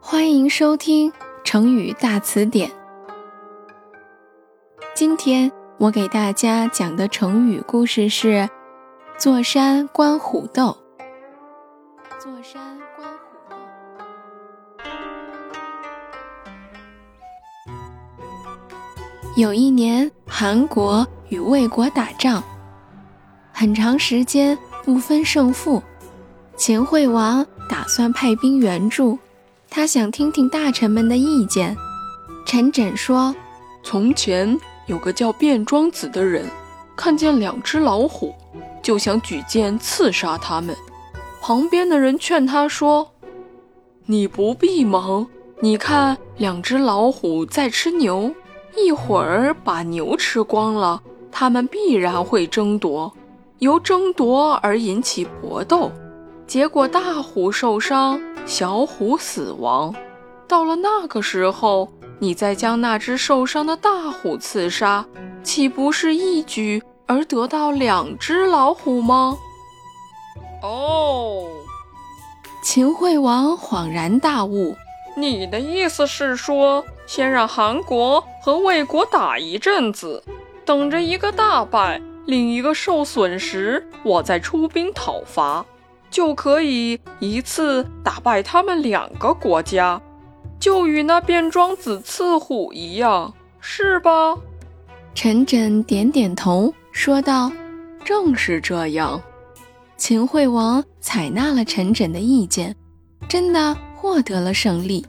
欢迎收听成语大词典。今天我给大家讲的成语故事是“坐山观虎斗”。坐山观虎斗。有一年，韩国与魏国打仗，很长时间不分胜负。秦惠王打算派兵援助。他想听听大臣们的意见。陈轸说：“从前有个叫卞庄子的人，看见两只老虎，就想举剑刺杀它们。旁边的人劝他说：‘你不必忙，你看两只老虎在吃牛，一会儿把牛吃光了，它们必然会争夺，由争夺而引起搏斗。’”结果大虎受伤，小虎死亡。到了那个时候，你再将那只受伤的大虎刺杀，岂不是一举而得到两只老虎吗？哦，秦惠王恍然大悟，你的意思是说，先让韩国和魏国打一阵子，等着一个大败，另一个受损时，我再出兵讨伐。就可以一次打败他们两个国家，就与那变装紫刺虎一样，是吧？陈轸点点头，说道：“正是这样。”秦惠王采纳了陈轸的意见，真的获得了胜利。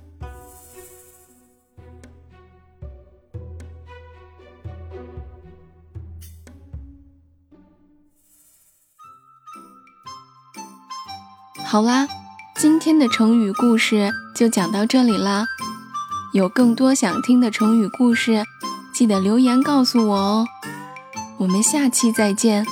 好啦，今天的成语故事就讲到这里啦。有更多想听的成语故事，记得留言告诉我哦。我们下期再见。